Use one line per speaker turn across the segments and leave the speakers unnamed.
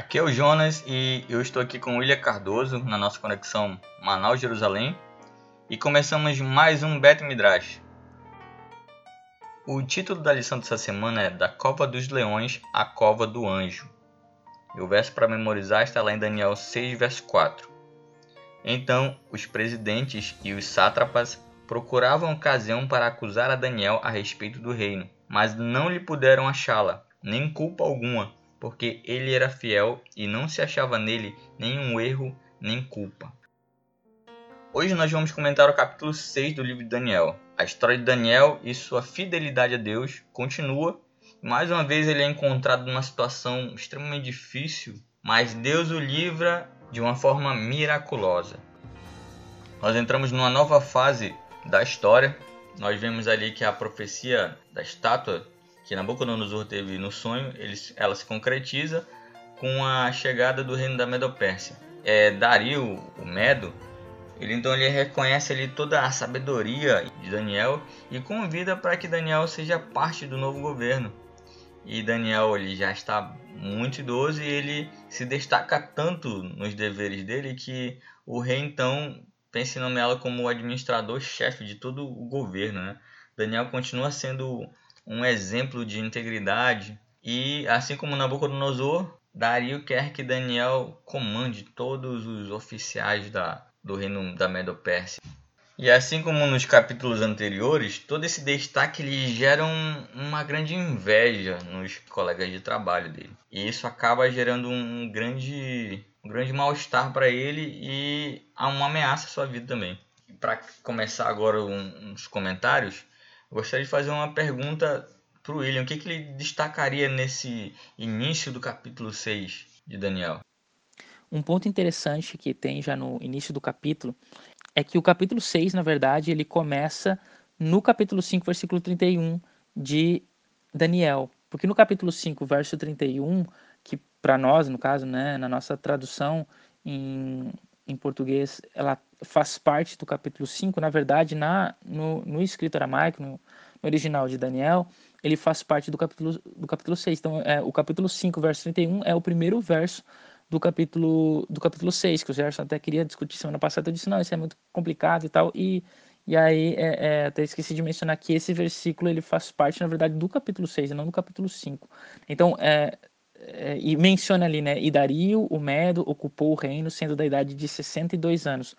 Aqui é o Jonas e eu estou aqui com o William Cardoso na nossa conexão Manaus-Jerusalém e começamos mais um Bet Midrash. O título da lição dessa semana é Da Cova dos Leões à Cova do Anjo. E o verso para memorizar está lá em Daniel 6, verso 4. Então os presidentes e os sátrapas procuravam ocasião para acusar a Daniel a respeito do reino, mas não lhe puderam achá-la, nem culpa alguma porque ele era fiel e não se achava nele nenhum erro nem culpa. Hoje nós vamos comentar o capítulo 6 do livro de Daniel. A história de Daniel e sua fidelidade a Deus continua. Mais uma vez ele é encontrado numa situação extremamente difícil, mas Deus o livra de uma forma miraculosa. Nós entramos numa nova fase da história. Nós vemos ali que a profecia da estátua que Nabucodonosor teve no sonho, ele, ela se concretiza com a chegada do reino da Medopérsia. É, Dario, o Medo, ele então ele reconhece ali toda a sabedoria de Daniel e convida para que Daniel seja parte do novo governo. E Daniel ele já está muito idoso e ele se destaca tanto nos deveres dele que o rei então pensa em nomeá-lo como administrador-chefe de todo o governo. Né? Daniel continua sendo um exemplo de integridade. E assim como Nabucodonosor, Dario quer que Daniel comande todos os oficiais da, do reino da Medo-Pérsia. E assim como nos capítulos anteriores, todo esse destaque lhe gera um, uma grande inveja nos colegas de trabalho dele. E isso acaba gerando um grande, um grande mal-estar para ele e uma ameaça à sua vida também. Para começar agora um, uns comentários, gostaria de fazer uma pergunta para o William. O que, que ele destacaria nesse início do capítulo 6 de Daniel?
Um ponto interessante que tem já no início do capítulo é que o capítulo 6, na verdade, ele começa no capítulo 5, versículo 31 de Daniel. Porque no capítulo 5, verso 31, que para nós, no caso, né, na nossa tradução em, em português, ela faz parte do capítulo 5, na verdade, na, no, no escrito aramaico, no, no, original de Daniel, ele faz parte do capítulo, do capítulo 6. Então, é, o capítulo 5, verso 31, é o primeiro verso do capítulo, do capítulo 6, que o Gerson até queria discutir semana passada, eu disse, não, isso é muito complicado e tal, e, e aí é, é, até esqueci de mencionar que esse versículo ele faz parte, na verdade, do capítulo 6, e não do capítulo 5. Então, é, é, e menciona ali, né, e Dario, o Medo, ocupou o reino, sendo da idade de 62 anos.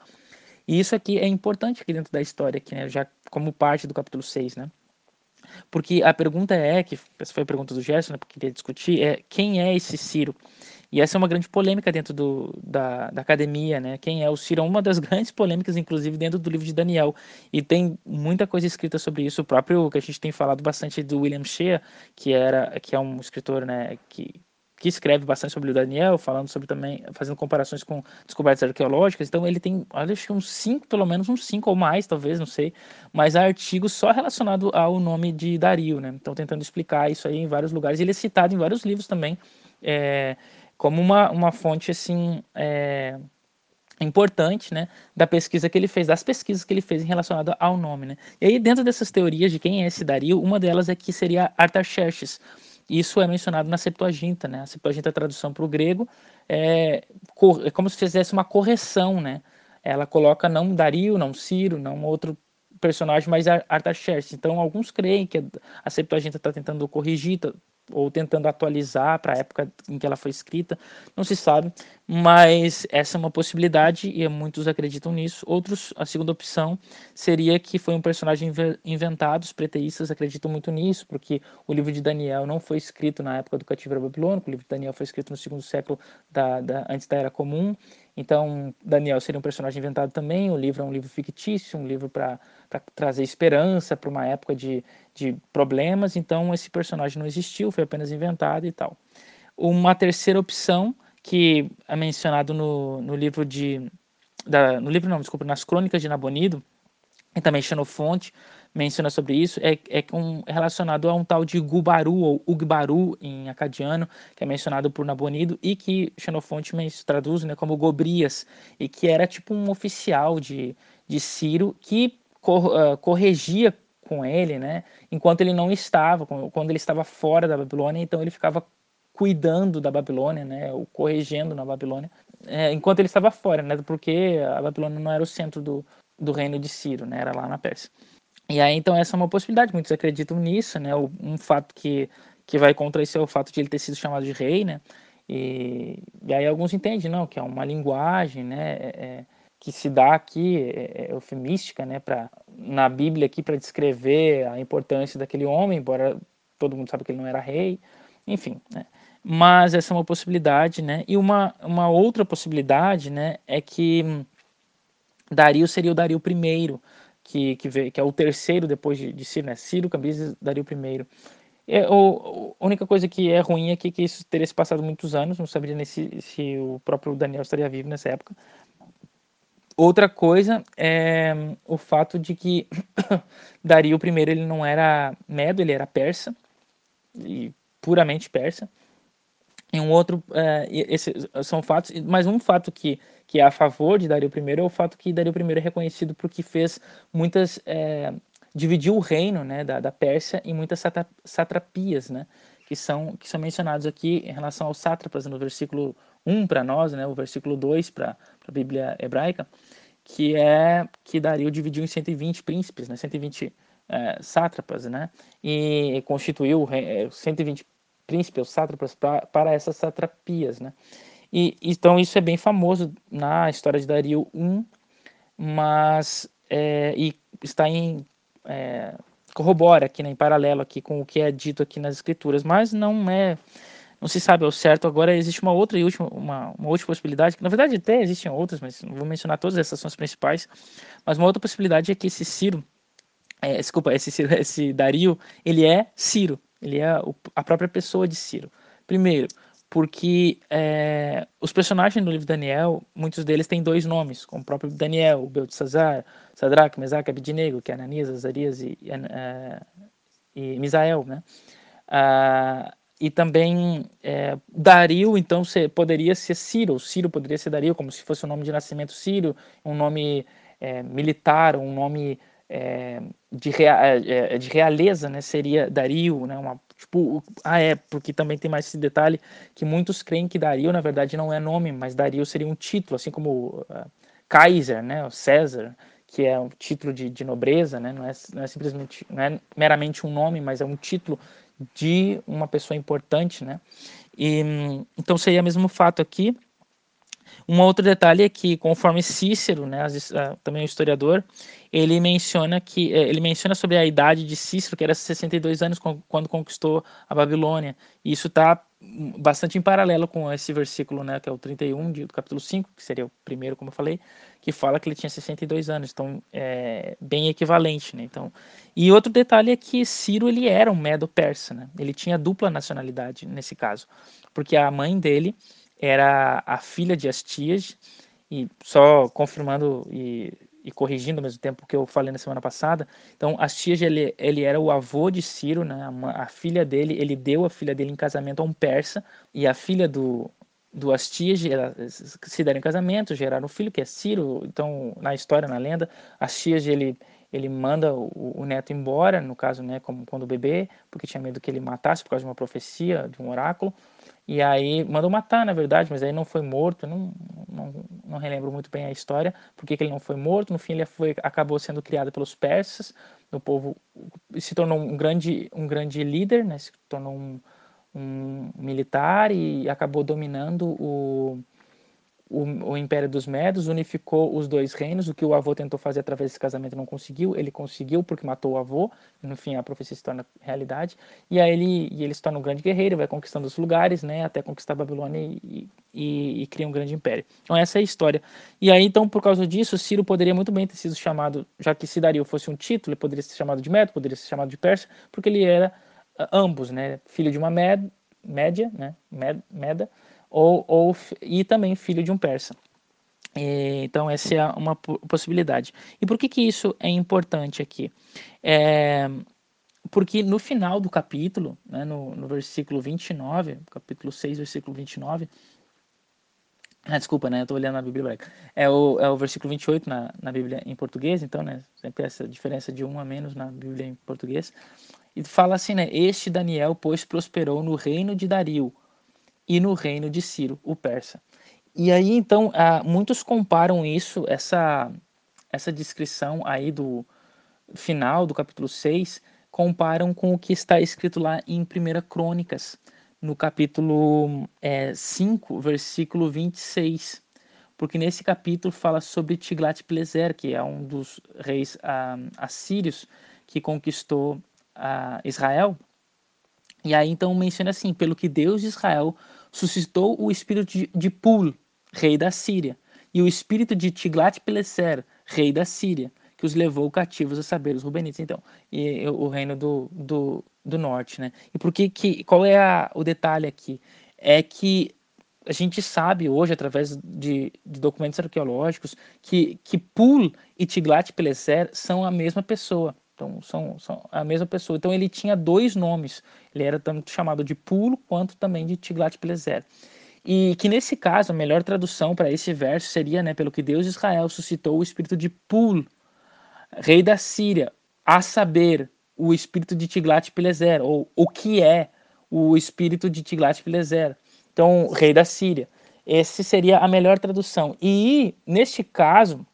E isso aqui é importante aqui dentro da história, aqui, né, já como parte do capítulo 6, né? Porque a pergunta é, que essa foi a pergunta do Gerson, né, que queria discutir, é quem é esse Ciro? E essa é uma grande polêmica dentro do, da, da academia, né? Quem é o Ciro? É uma das grandes polêmicas, inclusive, dentro do livro de Daniel. E tem muita coisa escrita sobre isso. O próprio, que a gente tem falado bastante do William Shea, que, era, que é um escritor né, que que escreve bastante sobre o Daniel, falando sobre também, fazendo comparações com descobertas arqueológicas. Então ele tem, acho que uns cinco, pelo menos uns cinco ou mais, talvez, não sei, mas há artigos só relacionado ao nome de Dario, né? Então tentando explicar isso aí em vários lugares. Ele é citado em vários livros também, é, como uma, uma fonte assim. É, importante, né, da pesquisa que ele fez, das pesquisas que ele fez em relacionado ao nome, né. E aí dentro dessas teorias de quem é esse Dario, uma delas é que seria Artaxerxes, isso é mencionado na Septuaginta, né? A Septuaginta, a tradução para o grego, é, é como se fizesse uma correção, né? Ela coloca não Dario, não Ciro, não outro personagem, mas Artaxerxes. Então, alguns creem que a Septuaginta está tentando corrigir, ou tentando atualizar para a época em que ela foi escrita, não se sabe, mas essa é uma possibilidade e muitos acreditam nisso. Outros, a segunda opção seria que foi um personagem inventado, os preteístas acreditam muito nisso, porque o livro de Daniel não foi escrito na época do cativeiro babilônico, o livro de Daniel foi escrito no segundo século da, da, antes da Era Comum, então Daniel seria um personagem inventado também, o livro é um livro fictício, um livro para trazer esperança para uma época de, de problemas, então esse personagem não existiu, foi apenas inventado e tal. Uma terceira opção, que é mencionado no, no livro de. Da, no livro não, desculpa, nas crônicas de Nabonido, e também Xenofonte menciona sobre isso, é, é um, relacionado a um tal de Gubaru, ou Ugbaru em acadiano, que é mencionado por Nabonido, e que Xenofonte traduz né, como Gobrias, e que era tipo um oficial de, de Ciro que cor, uh, corrigia com ele, né? Enquanto ele não estava, quando ele estava fora da Babilônia, então ele ficava cuidando da Babilônia, né, ou corrigendo na Babilônia, é, enquanto ele estava fora, né, porque a Babilônia não era o centro do, do reino de Ciro, né, era lá na Pérsia. E aí, então, essa é uma possibilidade, muitos acreditam nisso, né, um fato que, que vai contra isso é o fato de ele ter sido chamado de rei, né, e, e aí alguns entendem, não, que é uma linguagem, né, é, é que se dá aqui, é, é eufemística, né, pra, na Bíblia aqui para descrever a importância daquele homem, embora todo mundo sabe que ele não era rei, enfim, né, mas essa é uma possibilidade, né? E uma, uma outra possibilidade, né, é que Dario seria o Dario I, que, que, vê, que é o terceiro depois de, de Ciro, né? Ciro, Cambises, Dario I. É, o, a única coisa que é ruim é que, que isso teria se passado muitos anos, não saberia nem se, se o próprio Daniel estaria vivo nessa época. Outra coisa é o fato de que Dario I ele não era medo, ele era persa, e puramente persa. E um outro, é, esses são fatos, mas um fato que, que é a favor de Dario I é o fato que Dario I é reconhecido porque fez muitas, é, dividiu o reino né, da, da Pérsia em muitas satrapias, né, que são, que são mencionados aqui em relação aos sátrapas no versículo 1 para nós, né, o versículo 2 para a Bíblia hebraica, que é que Dario dividiu em 120 príncipes, né, 120 é, sátrapas, né, e constituiu 120 príncipes, os sátrapas, pra, para essas satrapias, né? E, então isso é bem famoso na história de Dario I, mas é, e está em é, corrobora aqui, né, em paralelo aqui com o que é dito aqui nas escrituras, mas não é não se sabe ao certo. Agora existe uma outra e última uma, uma outra possibilidade, que na verdade até existem outras, mas não vou mencionar todas essas são as principais. Mas uma outra possibilidade é que esse Ciro, é, desculpa, esse, esse Dario, ele é Ciro, ele é a própria pessoa de Ciro. Primeiro, porque é, os personagens do livro Daniel, muitos deles têm dois nomes, como o próprio Daniel, Beltesazar, Sadraque, Mesaque, Abednego, que é Ananias, Azarias e, uh, e Misael, né? Uh, e também é, Dario, então, se, poderia ser Ciro, Ciro poderia ser Dario, como se fosse o um nome de nascimento Ciro, um nome é, militar, um nome é, de, rea, é, é, de realeza, né, seria Dario, né, uma, tipo, ah é, porque também tem mais esse detalhe que muitos creem que Dario na verdade não é nome, mas Dario seria um título, assim como uh, Kaiser, né, César, que é um título de, de nobreza, né, não é, não é simplesmente, não é meramente um nome, mas é um título de uma pessoa importante, né, e então seria o mesmo fato aqui, um outro detalhe é que, conforme Cícero, né, também o historiador, ele menciona que eh, ele menciona sobre a idade de Cícero, que era 62 anos quando conquistou a Babilônia. E isso está bastante em paralelo com esse versículo, né, que é o 31 do capítulo 5, que seria o primeiro, como eu falei, que fala que ele tinha 62 anos, então é bem equivalente, né? Então, e outro detalhe é que Ciro ele era um medo-persa, né? Ele tinha dupla nacionalidade nesse caso, porque a mãe dele era a filha de Astias, e só confirmando e, e, corrigindo ao mesmo tempo que eu falei na semana passada, então Astias ele, ele era o avô de Ciro, né? a, a filha dele, ele deu a filha dele em casamento a um persa, e a filha do, do Astias se deram em casamento, geraram um filho que é Ciro, então na história, na lenda, Astias ele ele manda o, o, neto embora, no caso, né, como quando o bebê, porque tinha medo que ele matasse por causa de uma profecia, de um oráculo. E aí mandou matar, na verdade, mas aí não foi morto. Não, não, não relembro muito bem a história, porque que ele não foi morto. No fim, ele foi, acabou sendo criado pelos persas. O povo se tornou um grande, um grande líder, né? se tornou um, um militar e acabou dominando o, o, o, Império dos Medos unificou os dois reinos, o que o avô tentou fazer através desse casamento não conseguiu, ele conseguiu porque matou o avô, no fim a profecia se torna realidade, e aí ele, e ele se torna um grande guerreiro, vai conquistando os lugares, né, até conquistar a Babilônia e, e, e, cria um grande império. Então essa é a história. E aí então por causa disso, Ciro poderia muito bem ter sido chamado, já que se Dario fosse um título, ele poderia ser chamado de Medo, poderia ser chamado de Persa, porque ele era uh, ambos, né, filho de uma med, média, né, med, Meda, ou, ou e também filho de um persa. E, então essa é uma possibilidade. E por que, que isso é importante aqui? É, porque no final do capítulo, né, no, no versículo 29, capítulo 6, versículo 29, ah, desculpa, né? Eu tô olhando na Bíblia hebraica. É o, é o versículo 28 na, na Bíblia em português, então, né? Sempre essa diferença de um a menos na Bíblia em português. E fala assim, né? Este Daniel, pois, prosperou no reino de Dario, e no reino de Ciro, o persa. E aí, então, ah, muitos comparam isso, essa, essa descrição aí do final do capítulo 6, comparam com o que está escrito lá em 1 Crônicas, no capítulo é, 5, versículo 26. Porque nesse capítulo fala sobre Tiglat-Pileser, que é um dos reis ah, assírios que conquistou ah, Israel. E aí então menciona assim, pelo que Deus de Israel suscitou o espírito de, Pul, rei da Síria, e o espírito de Tiglat-Pileser, rei da Síria, que os levou cativos a saber os Rubenitas, então, e o reino do, do, do norte, né? E por que, que qual é a, o detalhe aqui? É que a gente sabe hoje, através de, de documentos arqueológicos, que, que Pul e Tiglat-Pileser são a mesma pessoa. Então, são, são a mesma pessoa. Então, ele tinha dois nomes. Ele era tanto chamado de Pul quanto também de Tiglat-Pileser. E que nesse caso, a melhor tradução para esse verso seria, né, pelo que Deus de Israel suscitou o espírito de Pul, rei da Síria, a saber, o espírito de Tiglat-Pileser, ou o que é o espírito de Tiglat-Pileser. Então, rei da Síria. Esse seria a melhor tradução. E, neste caso,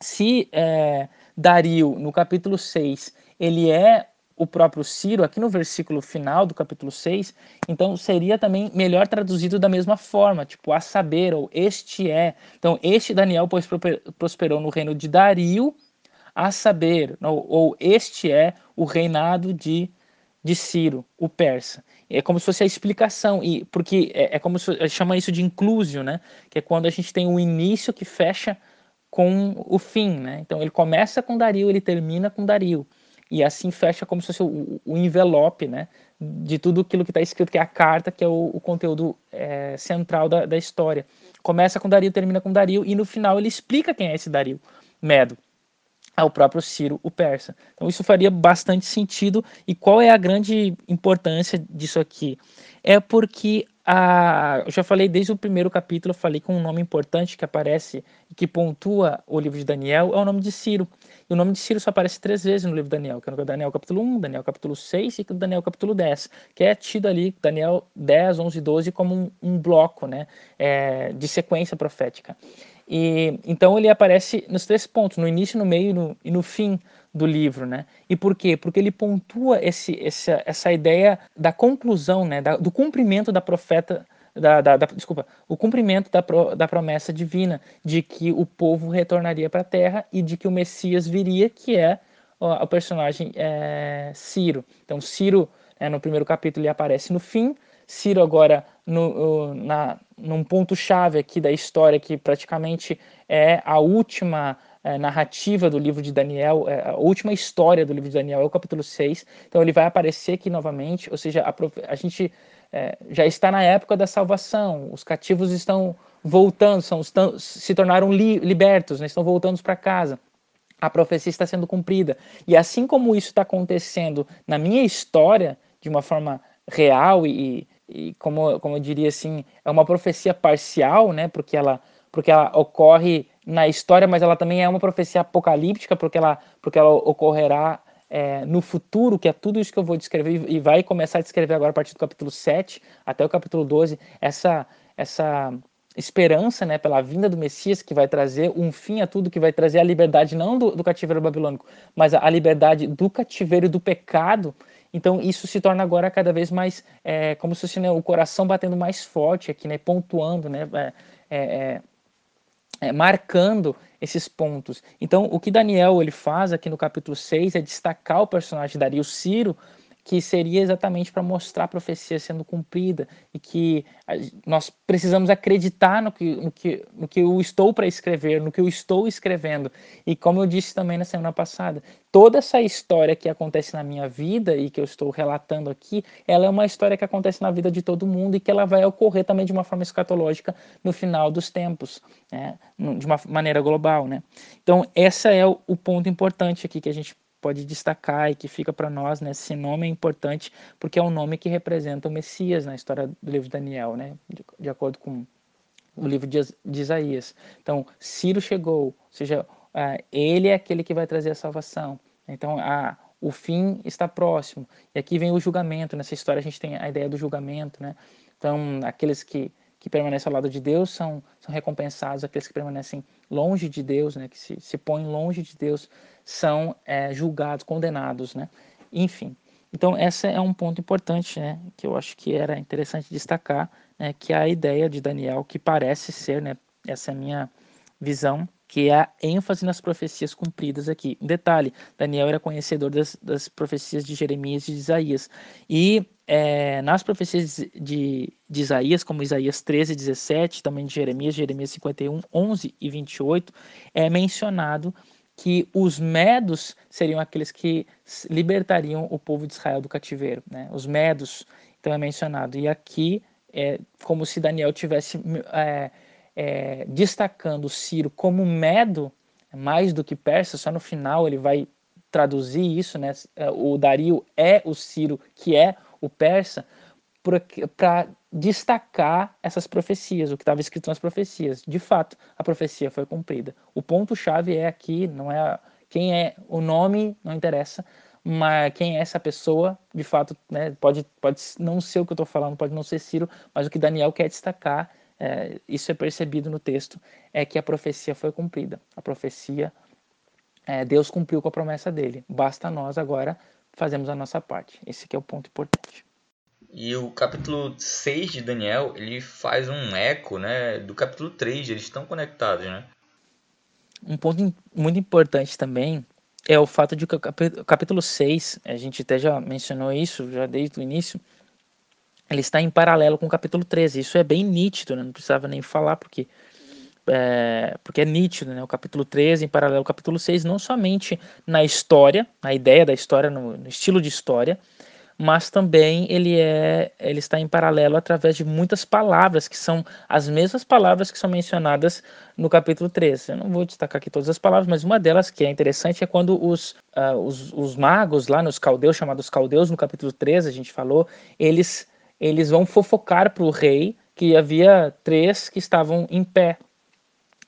se é, Dario, no capítulo 6, ele é o próprio Ciro, aqui no versículo final do capítulo 6, então seria também melhor traduzido da mesma forma, tipo, a saber, ou este é. Então, este Daniel, pois prosperou no reino de Dario, a saber, ou, ou este é o reinado de, de Ciro, o persa. É como se fosse a explicação, e porque é, é como se chama isso de inclusio, né? Que é quando a gente tem o início que fecha com o fim, né? Então ele começa com Dario, ele termina com Dario. E assim fecha como se fosse o, o envelope, né? De tudo aquilo que está escrito, que é a carta, que é o, o conteúdo é, central da, da história. Começa com Dario, termina com Dario, e no final ele explica quem é esse Dario Medo ao próprio Ciro, o persa. Então isso faria bastante sentido. E qual é a grande importância disso aqui? É porque a, eu já falei desde o primeiro capítulo, falei com um nome importante que aparece e que pontua o livro de Daniel, é o nome de Ciro. E o nome de Ciro só aparece três vezes no livro de Daniel, que é o Daniel capítulo 1, Daniel capítulo 6 e Daniel capítulo 10, que é tido ali, Daniel 10, 11 e 12, como um, um bloco né, é, de sequência profética. E então ele aparece nos três pontos, no início, no meio no, e no fim do livro, né? E por quê? Porque ele pontua esse, essa, essa ideia da conclusão, né? Da, do cumprimento da profeta, da, da, da, desculpa, o cumprimento da, pro, da promessa divina de que o povo retornaria para a Terra e de que o Messias viria, que é o, o personagem é, Ciro. Então Ciro, é, no primeiro capítulo, ele aparece no fim. Ciro agora no, na, num ponto-chave aqui da história, que praticamente é a última é, narrativa do livro de Daniel, é, a última história do livro de Daniel é o capítulo 6. Então ele vai aparecer aqui novamente, ou seja, a, a gente é, já está na época da salvação, os cativos estão voltando, são, estão, se tornaram li, libertos, né, estão voltando para casa. A profecia está sendo cumprida. E assim como isso está acontecendo na minha história, de uma forma real e, e como, como eu diria assim, é uma profecia parcial, né? Porque ela, porque ela ocorre na história, mas ela também é uma profecia apocalíptica, porque ela, porque ela ocorrerá é, no futuro, que é tudo isso que eu vou descrever e vai começar a descrever agora a partir do capítulo 7 até o capítulo 12, essa, essa esperança né, pela vinda do Messias, que vai trazer um fim a tudo, que vai trazer a liberdade não do, do cativeiro babilônico, mas a, a liberdade do cativeiro do pecado. Então isso se torna agora cada vez mais é, como se fosse né, o coração batendo mais forte aqui, né, pontuando, né, é, é, marcando esses pontos. Então o que Daniel ele faz aqui no capítulo 6 é destacar o personagem Dario Ciro que seria exatamente para mostrar a profecia sendo cumprida e que nós precisamos acreditar no que, no que, no que eu estou para escrever, no que eu estou escrevendo. E como eu disse também na semana passada, toda essa história que acontece na minha vida e que eu estou relatando aqui, ela é uma história que acontece na vida de todo mundo e que ela vai ocorrer também de uma forma escatológica no final dos tempos, né? de uma maneira global. Né? Então, esse é o, ponto importante aqui que a gente pode destacar e que fica para nós, né? Esse nome é importante porque é o nome que representa o Messias na história do livro de Daniel, né? De, de acordo com o livro de, de, Isaías. Então, Ciro chegou, ou seja, ele é aquele que vai trazer a salvação. Então, a, o fim está próximo. E aqui vem o julgamento. Nessa história a gente tem a ideia do julgamento, né? Então, aqueles que, que permanecem ao lado de Deus são, são recompensados, aqueles que permanecem longe de Deus, né, que se, se põem longe de Deus, são é, julgados, condenados, né? Enfim, então esse é um ponto importante, né, que eu acho que era interessante destacar, né, que é a ideia de Daniel, que parece ser, né, essa é a minha visão, que é a ênfase nas profecias cumpridas aqui. Um detalhe, Daniel era conhecedor das, das profecias de Jeremias e de Isaías, e é, nas profecias de, de, Isaías, como Isaías 13, 17, também de Jeremias, Jeremias 51, 11 e 28, é mencionado que os medos seriam aqueles que libertariam o povo de Israel do cativeiro, né? Os medos, então é mencionado. E aqui é como se Daniel tivesse é, é, destacando Ciro como medo mais do que persa. Só no final ele vai traduzir isso, né? O Dario é o Ciro que é o persa para destacar essas profecias, o que estava escrito nas profecias. De fato, a profecia foi cumprida. O ponto-chave é aqui, não é quem é o nome, não interessa, mas quem é essa pessoa, de fato, né, pode, pode não ser o que eu estou falando, pode não ser Ciro, mas o que Daniel quer destacar, é, isso é percebido no texto, é que a profecia foi cumprida. A profecia, é, Deus cumpriu com a promessa dele. Basta nós agora fazermos a nossa parte. Esse é o ponto importante.
E o capítulo 6 de Daniel, ele faz um eco, né, do capítulo 3, eles estão conectados, né?
Um ponto muito importante também é o fato de que o capítulo 6, a gente até já mencionou isso, já desde o início, ele está em paralelo com o capítulo 13. Isso é bem nítido, né? não precisava nem falar, porque é, porque é nítido, né? O capítulo 13 em paralelo ao capítulo 6, não somente na história, na ideia da história, no, no estilo de história, mas também ele é ele está em paralelo através de muitas palavras que são as mesmas palavras que são mencionadas no capítulo 13. Eu não vou destacar aqui todas as palavras, mas uma delas que é interessante é quando os, uh, os, os magos lá nos caldeus, chamados caldeus, no capítulo 13, a gente falou, eles, eles vão fofocar para o rei que havia três que estavam em pé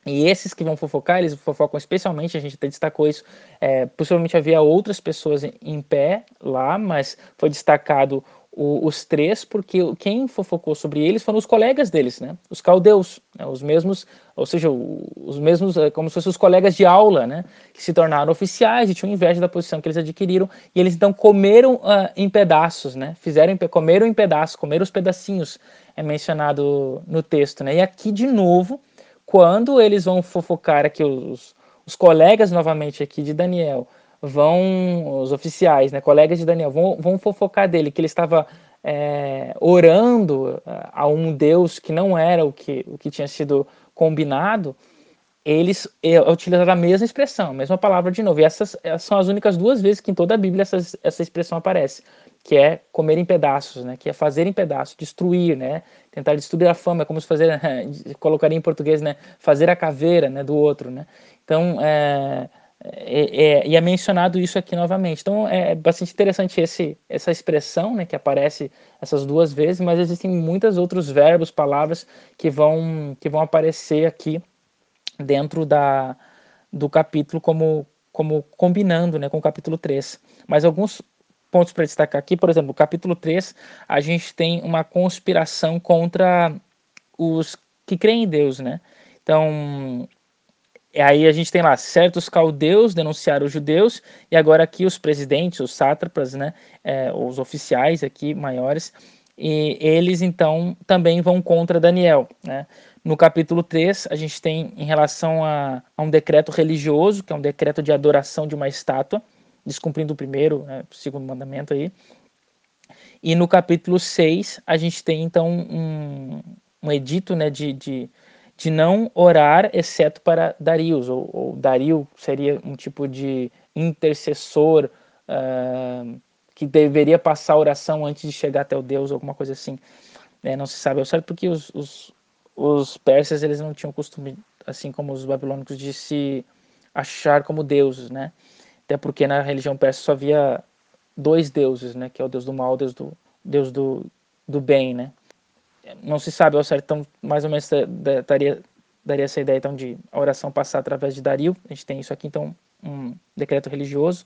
e esses que vão fofocar, eles fofocam especialmente, a gente até destacou isso, é, possivelmente havia outras pessoas em pé lá, mas foi destacado o, os três, porque quem fofocou sobre eles foram os colegas deles, né? Os caldeus, né? os mesmos, ou seja, os mesmos, é, como se fossem os colegas de aula, né? Que se tornaram oficiais e tinham inveja da posição que eles adquiriram, e eles então comeram uh, em pedaços, né? Fizeram, comeram em pedaços, comeram os pedacinhos, é mencionado no texto, né? E aqui de novo quando eles vão fofocar aqui, os, os colegas novamente aqui de Daniel, vão, os oficiais, né, colegas de Daniel, vão, vão fofocar dele, que ele estava é, orando a um Deus que não era o que, o que tinha sido combinado, eles é, utilizaram a mesma expressão, a mesma palavra de novo. E essas são as únicas duas vezes que em toda a Bíblia essa, essa expressão aparece que é comer em pedaços, né? Que é fazer em pedaços, destruir, né? Tentar destruir a fama, é como se fazer, colocaria em português, né? Fazer a caveira, né? Do outro, né? Então, é, é, é, e é mencionado isso aqui novamente. Então, é bastante interessante esse, essa expressão, né? Que aparece essas duas vezes, mas existem muitos outros verbos, palavras que vão que vão aparecer aqui dentro da do capítulo como como combinando, né? Com o capítulo 3. Mas alguns pontos para destacar aqui, por exemplo, no capítulo 3, a gente tem uma conspiração contra os que creem em Deus, né? Então, aí a gente tem lá certos caldeus denunciaram os judeus e agora aqui os presidentes, os sátrapas, né, é, os oficiais aqui maiores, e eles então também vão contra Daniel, né? No capítulo 3, a gente tem em relação a, a um decreto religioso, que é um decreto de adoração de uma estátua, descumprindo o primeiro, né, o segundo mandamento aí. E no capítulo 6, a gente tem então um, um edito né, de, de, de não orar exceto para Darius, ou, ou Dario seria um tipo de intercessor uh, que deveria passar a oração antes de chegar até o Deus, alguma coisa assim. É, não se sabe ao certo porque os, os, os persas eles não tinham costume, assim como os babilônicos, de se achar como deuses, né? Até porque na religião persa só havia dois deuses, né? Que é o deus do mal, o deus do, deus do, do bem, né? Não se sabe ao certo, então mais ou menos daria, daria essa ideia então de a oração passar através de Dario. A gente tem isso aqui, então, um decreto religioso.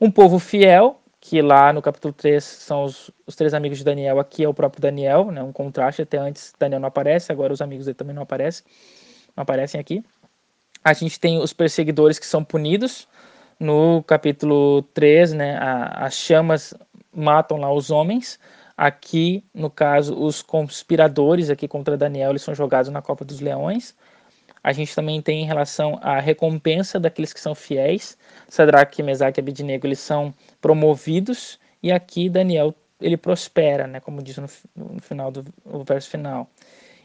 Um povo fiel, que lá no capítulo 3 são os, os três amigos de Daniel, aqui é o próprio Daniel, né, um contraste, até antes Daniel não aparece, agora os amigos dele também não aparecem, não aparecem aqui. A gente tem os perseguidores que são punidos, no capítulo 3, né, a, as chamas matam lá os homens, aqui, no caso, os conspiradores aqui contra Daniel, eles são jogados na Copa dos Leões, a gente também tem em relação à recompensa daqueles que são fiéis. Sadraque, Mesaque e Abidnego, eles são promovidos e aqui Daniel ele prospera, né, como diz no, no final do verso final.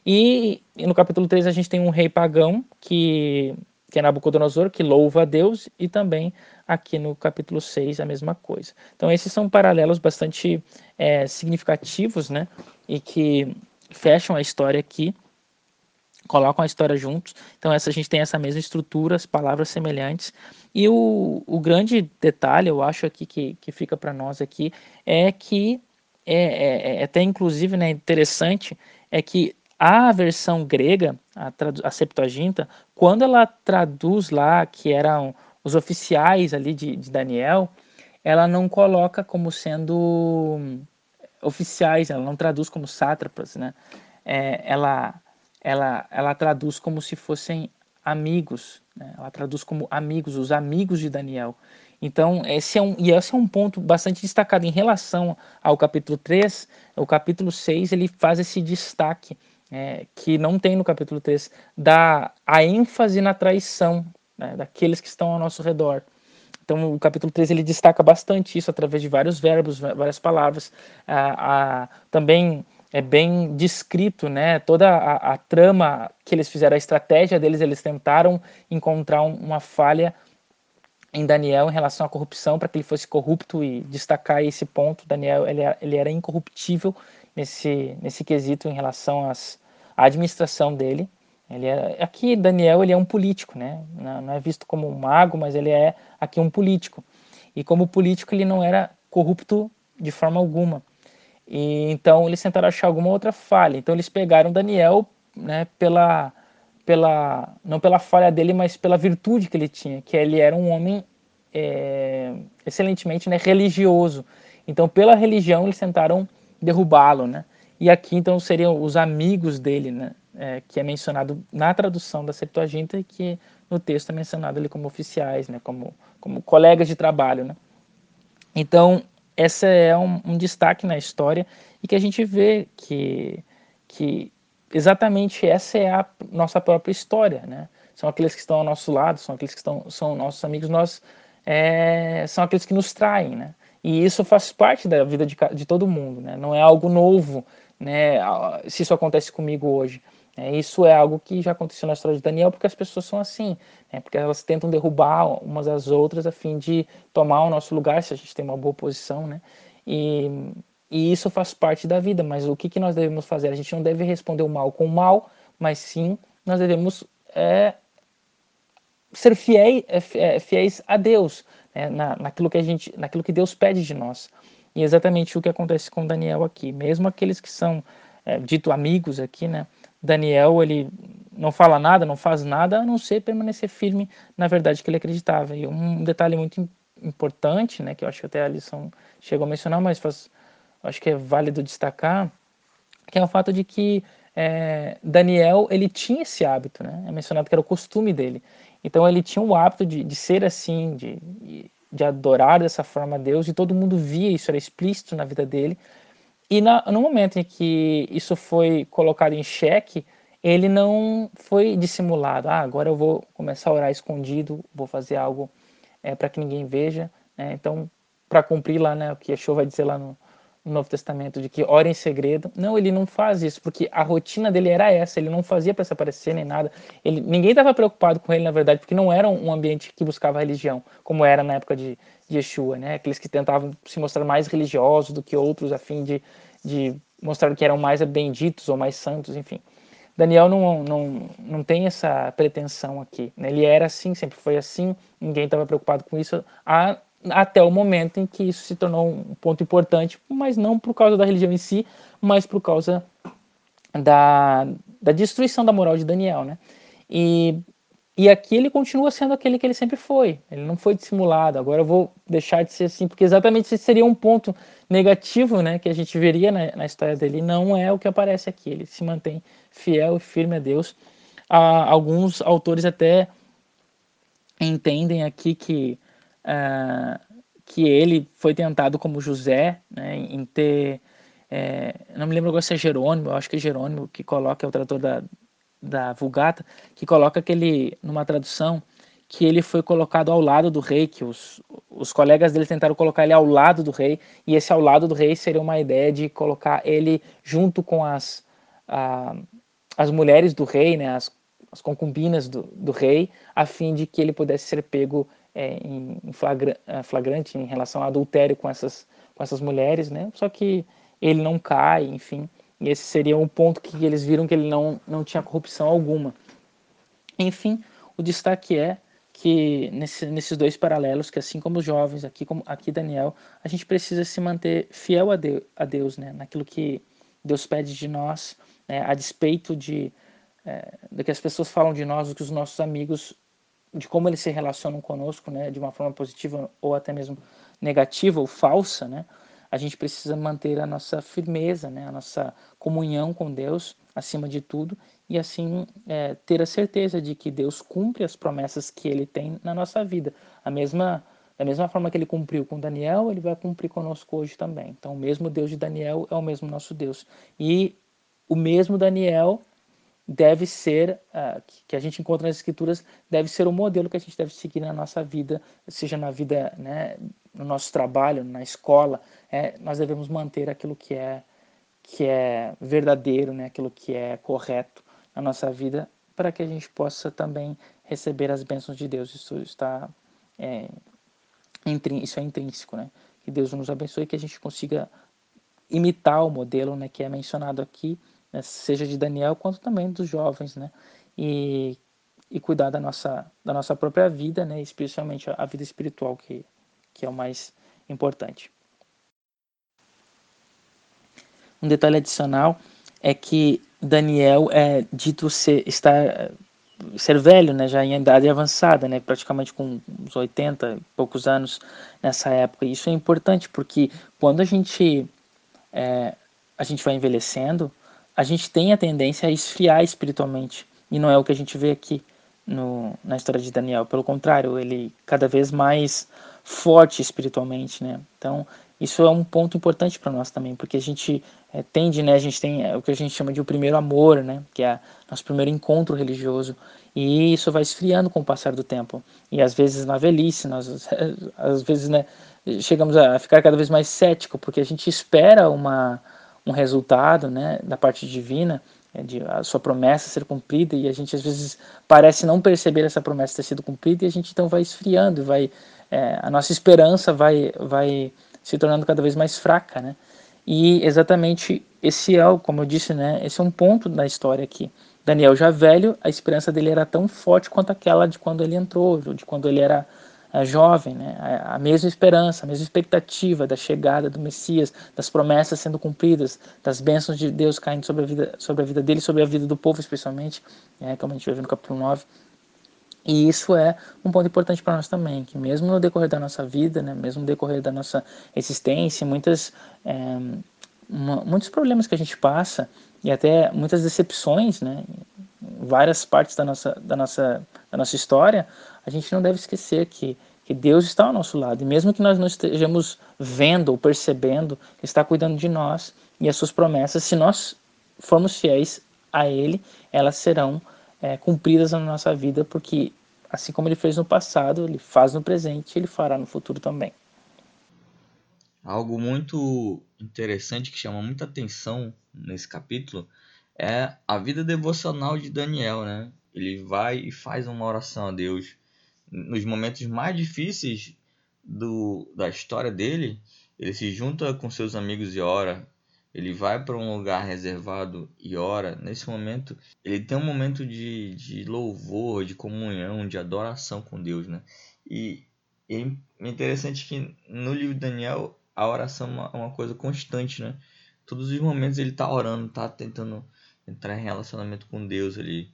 E, e, no capítulo 3 a gente tem um rei pagão que que é Nabucodonosor, que louva a Deus, e também aqui no capítulo 6 a mesma coisa. Então esses são paralelos bastante é, significativos, né, e que fecham a história aqui colocam a história juntos. Então essa a gente tem essa mesma estrutura, as palavras semelhantes. E o, o grande detalhe, eu acho aqui que, que fica para nós aqui, é que é, é, é, até inclusive né, interessante é que a versão grega, a, a Septuaginta, quando ela traduz lá que eram os oficiais ali de, de Daniel, ela não coloca como sendo oficiais, ela não traduz como sátrapas, né? É, ela ela, ela traduz como se fossem amigos, né? ela traduz como amigos, os amigos de Daniel. Então, esse é um, e esse é um ponto bastante destacado em relação ao capítulo 3, o capítulo 6 ele faz esse destaque é, que não tem no capítulo 3, da a ênfase na traição né, daqueles que estão ao nosso redor. Então, o capítulo 3 ele destaca bastante isso através de vários verbos, várias palavras. Também é bem descrito, né? Toda a, a, trama que eles fizeram, a estratégia deles, eles tentaram encontrar um, uma falha em Daniel em relação à corrupção para que ele fosse corrupto e destacar esse ponto. Daniel ele, ele era incorruptível nesse nesse quesito em relação às, à administração dele. Ele é, aqui Daniel ele é um político, né? Não é visto como um mago, mas ele é aqui um político. E como político ele não era corrupto de forma alguma. E então eles tentaram achar alguma outra falha. Então eles pegaram Daniel, né, pela pela não pela falha dele, mas pela virtude que ele tinha, que ele era um homem é, excelentemente né, religioso. Então pela religião eles tentaram derrubá-lo, né? E aqui então seriam os amigos dele, né? É, que é mencionado na tradução da Septuaginta e que no texto é mencionado ali como oficiais, né? Como como colegas de trabalho, né? Então essa é um, um, destaque na história e que a gente vê que, que exatamente essa é a nossa própria história, né? São aqueles que estão ao nosso lado, são aqueles que estão, são nossos amigos, nós é, são aqueles que nos traem, né? E isso faz parte da vida de, de todo mundo, né? Não é algo novo, né? Se isso acontece comigo hoje. É, isso é algo que já aconteceu na história de Daniel, porque as pessoas são assim, né, porque elas tentam derrubar umas às outras a fim de tomar o nosso lugar, se a gente tem uma boa posição, né? E, e isso faz parte da vida, mas o que, que nós devemos fazer? A gente não deve responder o mal com o mal, mas sim nós devemos é, ser fiéis, é, fiéis a Deus, né, na, naquilo, que a gente, naquilo que Deus pede de nós. E exatamente o que acontece com Daniel aqui. Mesmo aqueles que são é, dito amigos aqui, né? Daniel ele não fala nada, não faz nada, a não ser permanecer firme na verdade que ele acreditava. E um detalhe muito importante, né, que eu acho que até a lição chegou a mencionar, mas faz, acho que é válido destacar, que é o fato de que é, Daniel ele tinha esse hábito, né? É mencionado que era o costume dele. Então ele tinha o hábito de, de ser assim, de, de adorar dessa forma a Deus, e todo mundo via isso, era explícito na vida dele. E na, no momento em que isso foi colocado em xeque, ele não foi dissimulado. Ah, agora eu vou começar a orar escondido, vou fazer algo é, para que ninguém veja. Né? Então, para cumprir lá né, o que Yeshua vai dizer lá no, no Novo Testamento, de que ora em segredo. Não, ele não faz isso, porque a rotina dele era essa, ele não fazia para se aparecer nem nada. Ele, ninguém estava preocupado com ele, na verdade, porque não era um ambiente que buscava religião, como era na época de, Yeshua, né? Aqueles que tentavam se mostrar mais religiosos do que outros, a fim de, de mostrar que eram mais benditos ou mais santos, enfim. Daniel não, não, não tem essa pretensão aqui. Né? Ele era assim, sempre foi assim, ninguém estava preocupado com isso, a, até o momento em que isso se tornou um ponto importante, mas não por causa da religião em si, mas por causa da, da destruição da moral de Daniel. Né? E E aqui ele continua sendo aquele que ele sempre foi. Ele não foi dissimulado. Agora eu vou deixar de ser assim, porque exatamente esse seria um ponto negativo, né, que a gente veria na, na história dele. Não é o que aparece aqui. Ele se mantém fiel e firme a Deus. Ah, alguns autores até entendem aqui que ah, que ele foi tentado como José, né, em ter é, não me lembro agora se é Jerônimo, eu acho que é Jerônimo que coloca, é o tradutor da, da Vulgata, que coloca aquele, numa tradução, que ele foi colocado ao lado do rei, que os, os colegas dele tentaram colocar ele ao lado do rei, e esse ao lado do rei seria uma ideia de colocar ele junto com as, a, as mulheres do rei, né, as, as concubinas do, do rei, a fim de que ele pudesse ser pego é, em, flagra, é, flagrante em relação ao adultério com essas, com essas mulheres, né, só que ele não cai, enfim. E esse seria um ponto que eles viram que ele não, não tinha corrupção alguma. Enfim, o destaque é que nesse, nesses dois paralelos, que assim como os jovens, aqui como aqui Daniel, a gente precisa se manter fiel a Deus, a Deus né? naquilo que Deus pede de nós, né? a despeito de é, do que as pessoas falam de nós, do que os nossos amigos, de como eles se relacionam conosco, né? de uma forma positiva ou até mesmo negativa ou falsa, né? a gente precisa manter a nossa firmeza, né, a nossa comunhão com Deus acima de tudo e assim é, ter a certeza de que Deus cumpre as promessas que Ele tem na nossa vida. A mesma da mesma forma que Ele cumpriu com Daniel, Ele vai cumprir conosco hoje também. Então, o mesmo Deus de Daniel é o mesmo nosso Deus e o mesmo Daniel deve ser, uh, que a gente encontra nas escrituras, deve ser o modelo que a gente deve seguir na nossa vida, seja na vida, né, no nosso trabalho, na escola, é, nós devemos manter aquilo que é que é verdadeiro, né, aquilo que é correto na nossa vida, para que a gente possa também receber as bênçãos de Deus. Isso está é, isso é intrínseco, né? Que Deus nos abençoe e que a gente consiga imitar o modelo, né, que é mencionado aqui seja de Daniel quanto também dos jovens, né? E, e cuidar da nossa, da nossa própria vida, né? Especialmente a vida espiritual, que, que é o mais importante. Um detalhe adicional é que Daniel é dito ser, estar, ser velho, né, já em idade avançada, né, praticamente com uns 80 e poucos anos nessa época. E isso é importante porque quando a gente, é, a gente vai envelhecendo, a gente tem a tendência a esfriar espiritualmente. E não é o que a gente vê aqui no, na história de Daniel. Pelo contrário, ele cada vez mais forte espiritualmente, né? Então, isso é um ponto importante para nós também, porque a gente é, tende, né? A gente tem é, o que a gente chama de o primeiro amor, né? Que é nosso primeiro encontro religioso. E isso vai esfriando com o passar do tempo. E às vezes na velhice, nós às vezes, né? Chegamos a ficar cada vez mais cético, porque a gente espera uma um resultado né, da parte divina, é, de a sua promessa ser cumprida, e a gente às vezes parece não perceber essa promessa ter sido cumprida, e a gente então vai esfriando, vai, é, a nossa esperança vai, vai se tornando cada vez mais fraca. Né? E exatamente esse é, como eu disse, né, esse é um ponto da história aqui. Daniel já velho, a esperança dele era tão forte quanto aquela de quando ele entrou, de quando ele era jovem, né? a mesma esperança, a mesma expectativa da chegada do Messias, das promessas sendo cumpridas, das bênçãos de Deus caindo sobre a vida, sobre a vida dele, sobre a vida do povo especialmente, né? como a gente vai ver no capítulo 9. E isso é um ponto importante para nós também, que mesmo no decorrer da nossa vida, né, mesmo no decorrer da nossa existência, muitas, é, uma, muitos problemas que a gente passa e até muitas decepções, né, várias partes da nossa, da nossa, da nossa história, a gente não deve esquecer que, que Deus está ao nosso lado. E mesmo que nós não estejamos vendo ou percebendo, está cuidando de nós e as suas promessas, se nós formos fiéis a Ele, elas serão é, cumpridas na nossa vida, porque assim como Ele fez no passado, Ele faz no presente Ele fará no futuro também.
Algo muito interessante que chama muita atenção nesse capítulo é a vida devocional de Daniel, né? Ele vai e faz uma oração a Deus nos momentos mais difíceis do, da história dele, ele se junta com seus amigos e ora. Ele vai para um lugar reservado e ora. Nesse momento, ele tem um momento de, de louvor, de comunhão, de adoração com Deus, né? E, é interessante que no livro de Daniel a oração é uma, é uma coisa constante, né? Todos os momentos ele está orando, está tentando entrar em relacionamento com Deus ali.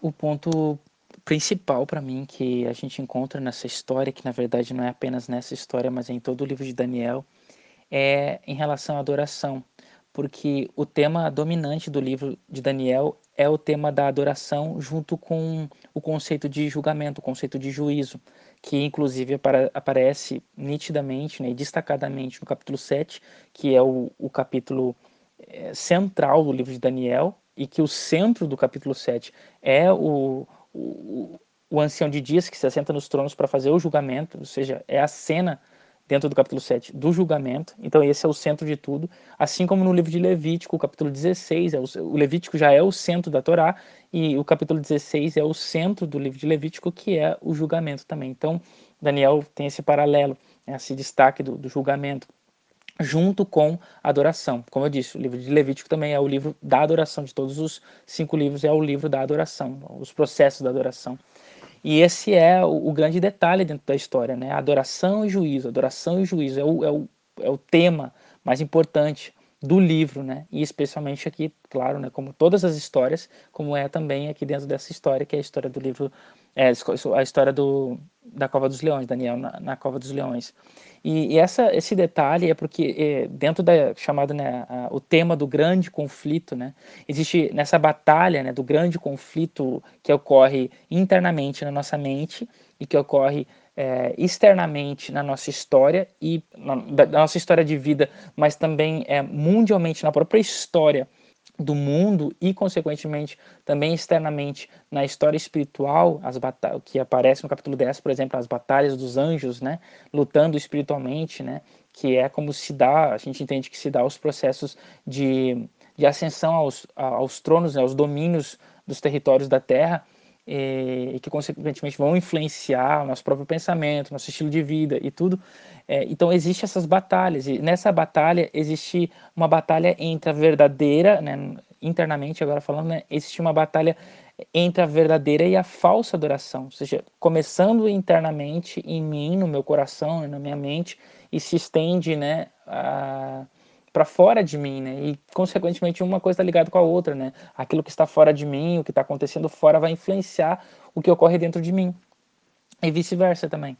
o ponto principal para mim que a gente encontra nessa história, que na verdade não é apenas nessa história, mas é em todo o livro de Daniel, é em relação à adoração, porque o tema dominante do livro de Daniel é o tema da adoração junto com o conceito de julgamento, o conceito de juízo, que inclusive aparece nitidamente né, e destacadamente no capítulo 7, que é o, o capítulo é, central do livro de Daniel, e que o centro do capítulo 7 é o, o, o ancião de dias que se assenta nos tronos para fazer o julgamento, ou seja, é a cena dentro do capítulo 7 do julgamento. Então esse é o centro de tudo, assim como no livro de Levítico, o capítulo 16, é o, o Levítico já é o centro da Torá e o capítulo 16 é o centro do livro de Levítico, que é o julgamento também. Então Daniel tem esse paralelo, né, esse destaque do, do julgamento junto com a adoração. Como eu disse, o livro de Levítico também é o livro da adoração, de todos os cinco livros é o livro da adoração, os processos da adoração. E esse é o, o grande detalhe dentro da história, né? Adoração e juízo, adoração e juízo é o, é o, é o tema mais importante do livro, né? E especialmente aqui, claro, né? Como todas as histórias, como é também aqui dentro dessa história, que é a história do livro, é, a história do, da Cova dos Leões, Daniel na, na Cova dos Leões. E, e, essa, esse detalhe é porque é, dentro da chamada né, a, o tema do grande conflito, né, existe nessa batalha né, do grande conflito que ocorre internamente na nossa mente e que ocorre é, externamente na nossa história e na, nossa história de vida, mas também é, mundialmente na própria história do mundo e, consequentemente, também externamente na história espiritual, as que aparece no capítulo 10, por exemplo, as batalhas dos anjos, né, lutando espiritualmente, né, que é como se dá, a gente entende que se dá os processos de, de ascensão aos, aos tronos, né, aos domínios dos territórios da terra, e, e, que consequentemente vão influenciar o nosso próprio pensamento, nosso estilo de vida e tudo. É, então existe essas batalhas e nessa batalha existe uma batalha entre a verdadeira, né, internamente agora falando, né, existe uma batalha entre a verdadeira e a falsa adoração, ou seja, começando internamente em mim, no meu coração, na minha mente e se estende, né, a para fora de mim, né? E consequentemente uma coisa está ligada com a outra, né? Aquilo que está fora de mim, o que está acontecendo fora vai influenciar o que ocorre dentro de mim e vice-versa também.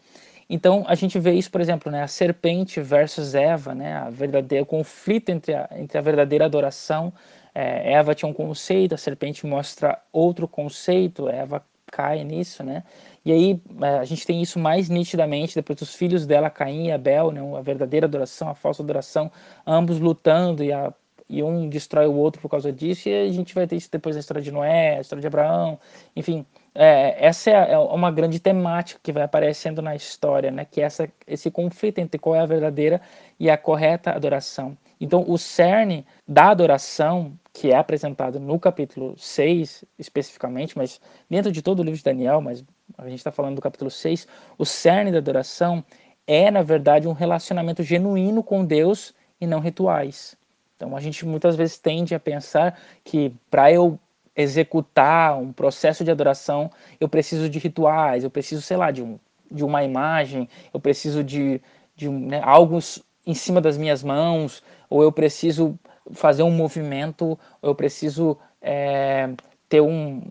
Então a gente vê isso, por exemplo, né? A serpente versus Eva, né? A verdadeira o conflito entre a, entre a verdadeira adoração. É, Eva tinha um conceito, a serpente mostra outro conceito. Eva cai nisso, né? E aí é, a gente tem isso mais nitidamente depois dos filhos dela, Caim e Abel, né? a verdadeira adoração, a falsa adoração, ambos lutando e, a, e um destrói o outro por causa disso. E a gente vai ter isso depois na história de Noé, a história de Abraão, enfim. É, essa é, é uma grande temática que vai aparecendo na história, né? Que é essa, esse conflito entre qual é a verdadeira e a correta adoração. Então, o cerne da adoração, que é apresentado no capítulo 6, especificamente, mas dentro de todo o livro de Daniel, mas a gente está falando do capítulo 6, o cerne da adoração é, na verdade, um relacionamento genuíno com Deus e não rituais. Então, a gente muitas vezes tende a pensar que para eu executar um processo de adoração, eu preciso de rituais, eu preciso, sei lá, de, um, de uma imagem, eu preciso de, de né, algo em cima das minhas mãos, ou eu preciso fazer um movimento, ou eu preciso é, ter um,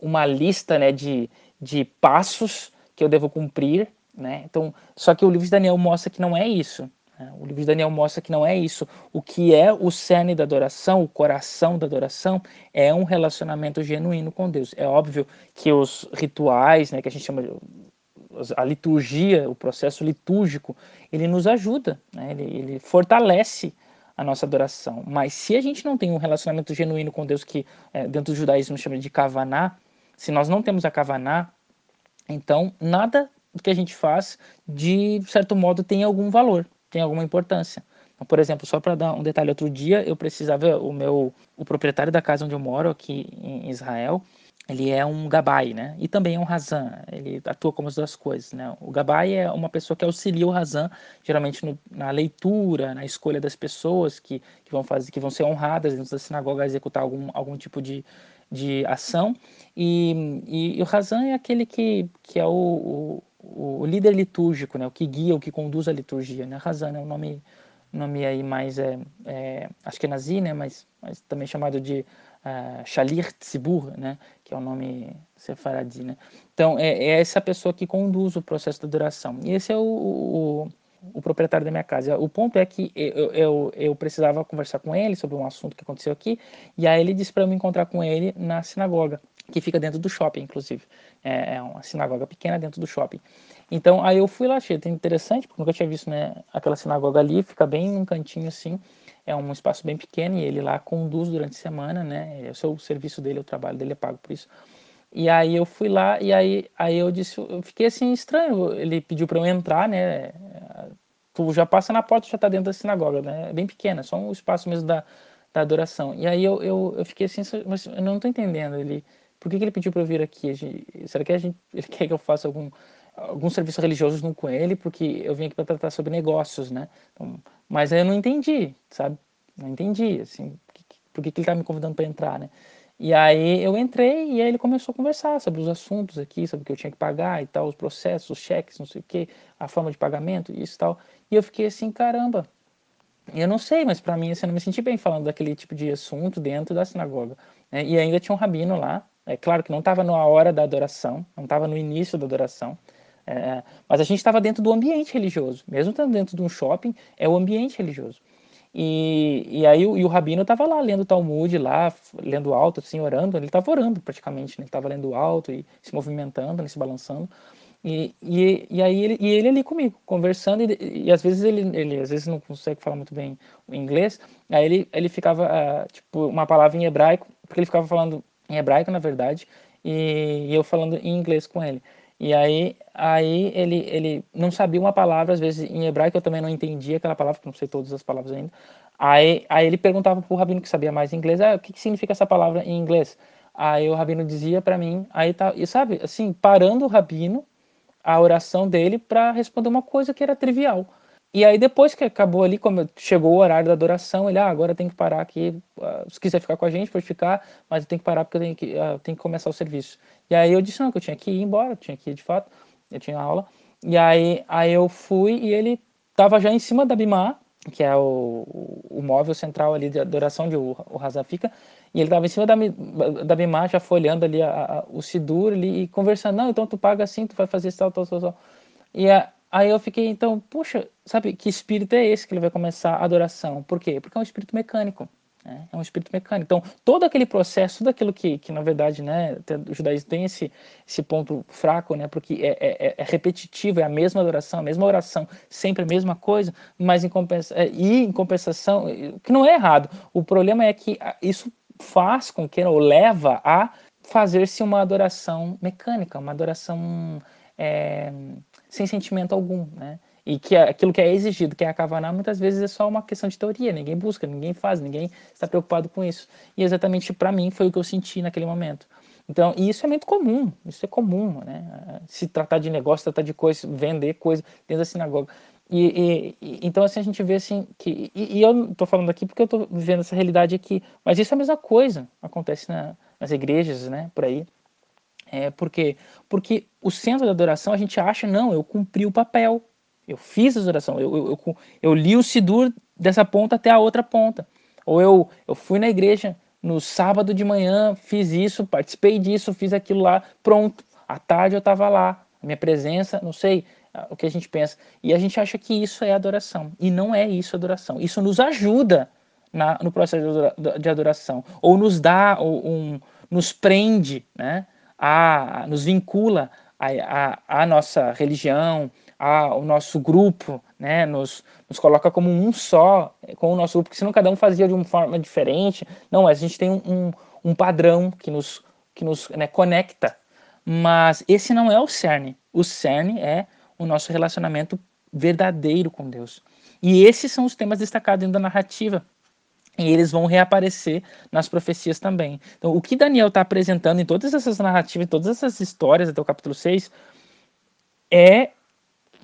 uma lista né, de, de passos que eu devo cumprir. Né? Então, só que o livro de Daniel mostra que não é isso. Né? O livro de Daniel mostra que não é isso. O que é o cerne da adoração, o coração da adoração, é um relacionamento genuíno com Deus. É óbvio que os rituais, né, que a gente chama de a liturgia, o processo litúrgico, ele nos ajuda, né? ele, ele fortalece a nossa adoração. Mas se a gente não tem um relacionamento genuíno com Deus, que é, dentro do judaísmo chama de kavaná, se nós não temos a kavaná, então nada do que a gente faz, de certo modo, tem algum valor, tem alguma importância. Então, por exemplo, só para dar um detalhe, outro dia eu precisava, o meu, o proprietário da casa onde eu moro, aqui em Israel, ele é um gabai, né? E também é um razan. Ele atua como as duas coisas, né? O gabai é uma pessoa que auxilia o razan, geralmente no, na leitura, na escolha das pessoas que, que vão fazer, que vão ser honradas dentro da sinagoga a executar algum, algum tipo de, de ação. E, e, e o razan é aquele que, que é o, o, o, líder litúrgico, né? O que guia, o que conduz a liturgia, né? Razan é o nome nome aí mais é, é acho que é nazi, né? Mas, mas também chamado de uh, Shalir Tzibur, né, que é o nome sefaradi, né? Então, é, é, essa pessoa que conduz o processo da adoração. E esse é o, o, o proprietário da minha casa. O ponto é que eu, eu, eu, precisava conversar com ele sobre um assunto que aconteceu aqui, e aí ele disse para eu me encontrar com ele na sinagoga, que fica dentro do shopping, inclusive. É, é uma sinagoga pequena dentro do shopping. Então, aí eu fui lá, achei interessante, porque nunca tinha visto né, aquela sinagoga ali, fica bem num cantinho assim, é um espaço bem pequeno, e ele lá conduz durante a semana, né, é o serviço dele, o trabalho dele é pago por isso. E aí eu fui lá, e aí, aí eu disse, eu fiquei assim estranho, ele pediu para eu entrar, né, tu já passa na porta, já tá dentro da sinagoga, né, é bem pequena, só um espaço mesmo da, da adoração. E aí eu, eu, eu fiquei assim, mas eu não tô entendendo, ele, por que, que ele pediu para eu vir aqui? Será que a gente, ele quer que eu faça algum alguns serviços religiosos não com ele, porque eu vim aqui para tratar sobre negócios, né? Então, mas aí eu não entendi, sabe? Não entendi, assim, por que, que ele tá me convidando para entrar, né? E aí eu entrei e aí ele começou a conversar sobre os assuntos aqui, sobre o que eu tinha que pagar e tal, os processos, os cheques, não sei o que, a forma de pagamento, isso e tal. E eu fiquei assim, caramba. Eu não sei, mas para mim assim, eu não me senti bem falando daquele tipo de assunto dentro da sinagoga. Né? E ainda tinha um rabino lá, é claro que não estava na hora da adoração, não estava no início da adoração, é, mas a gente estava dentro do ambiente religioso, mesmo estando dentro de um shopping, é o ambiente religioso. E, e aí o, e o rabino estava lá lendo Talmud, lá, lendo alto, assim, orando, ele estava orando praticamente, né? ele estava lendo alto e se movimentando, né? se balançando. E, e, e aí ele, e ele ali comigo, conversando, e, e às vezes ele, ele às vezes não consegue falar muito bem o inglês, aí ele, ele ficava, uh, tipo, uma palavra em hebraico, porque ele ficava falando em hebraico, na verdade, e, e eu falando em inglês com ele. E aí, aí ele, ele não sabia uma palavra, às vezes em hebraico eu também não entendia aquela palavra, porque não sei todas as palavras ainda. Aí, aí ele perguntava para o rabino que sabia mais inglês, ah, o que, que significa essa palavra em inglês? Aí o rabino dizia para mim, aí tá, e sabe, assim, parando o rabino, a oração dele para responder uma coisa que era trivial. E aí depois que acabou ali, como chegou o horário da adoração, ele, ah, agora tem que parar aqui, uh, se quiser ficar com a gente, pode ficar, mas eu tenho que parar porque eu tenho que, uh, tenho que começar o serviço. E aí eu disse, não, que eu tinha que ir embora, eu tinha que ir de fato, eu tinha aula. E aí, aí eu fui e ele estava já em cima da Bimá, que é o, o móvel central ali de adoração de o, o fica, e ele estava em cima da, da Bimá, já folhando ali a, a, o Sidur ali, e conversando, não, então tu paga assim, tu vai fazer tal, tal, tal, tal. E a, Aí eu fiquei, então, puxa, sabe que espírito é esse que ele vai começar a adoração? Por quê? Porque é um espírito mecânico. Né? É um espírito mecânico. Então, todo aquele processo, tudo aquilo que, que na verdade, né, o judaísmo tem esse, esse ponto fraco, né, porque é, é, é repetitivo, é a mesma adoração, a mesma oração, sempre a mesma coisa, mas em compensa, é, e em compensação, que não é errado. O problema é que isso faz com que, ou leva a fazer-se uma adoração mecânica, uma adoração é, sem sentimento algum, né? E que é aquilo que é exigido, que é a Kavaná, muitas vezes é só uma questão de teoria, ninguém busca, ninguém faz, ninguém está preocupado com isso. E exatamente para mim foi o que eu senti naquele momento. Então, e isso é muito comum, isso é comum, né? Se tratar de negócio, tratar de coisa, vender coisa dentro da sinagoga. E, e, então, assim, a gente vê assim que. E, e eu estou falando aqui porque eu estou vivendo essa realidade aqui, mas isso é a mesma coisa, acontece na, nas igrejas, né? Por aí. É, por quê? Porque o centro da adoração a gente acha, não, eu cumpri o papel, eu fiz a adoração, eu, eu, eu, eu li o Sidur dessa ponta até a outra ponta. Ou eu, eu fui na igreja no sábado de manhã, fiz isso, participei disso, fiz aquilo lá, pronto. À tarde eu estava lá, minha presença, não sei o que a gente pensa. E a gente acha que isso é adoração. E não é isso adoração. Isso nos ajuda na, no processo de adoração. Ou nos dá, ou um, nos prende, né? A, nos vincula à, nossa religião, ao nosso grupo, né? nos, nos coloca como um só com o nosso grupo, porque senão cada um fazia de uma forma diferente. Não, a gente tem um, um padrão que nos, que nos né, conecta. Mas esse não é o cerne. O cerne é o nosso relacionamento verdadeiro com Deus. E esses são os temas destacados dentro da narrativa e eles vão reaparecer nas profecias também. Então, o que Daniel está apresentando em todas essas narrativas, em todas essas histórias até o capítulo 6, é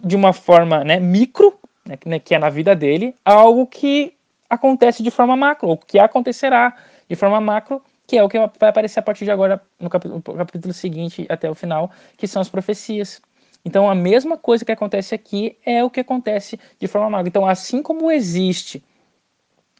de uma forma né, micro, né, né, que é na vida dele, algo que acontece de forma macro, ou que acontecerá de forma macro, que é o que vai aparecer a partir de agora no capítulo, no capítulo seguinte até o final, que são as profecias. Então, a mesma coisa que acontece aqui é o que acontece de forma macro. Então, assim como existe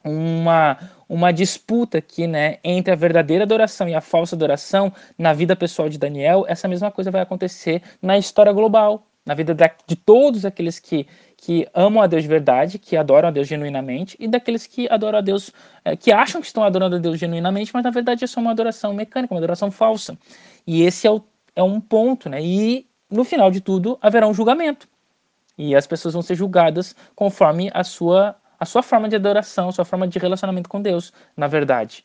uma, uma disputa aqui, né, entre a verdadeira adoração e a falsa adoração na vida pessoal de Daniel, essa mesma coisa vai acontecer na história global, na vida da, de todos aqueles que, que amam a Deus de verdade, que adoram a Deus genuinamente, e daqueles que adoram a Deus, é, que acham que estão adorando a Deus genuinamente, mas na verdade é só uma adoração mecânica, uma adoração falsa. E esse é, o, é um ponto, né? E no final de tudo haverá um julgamento. E as pessoas vão ser julgadas conforme a sua a sua forma de adoração, a sua forma de relacionamento com Deus, na verdade.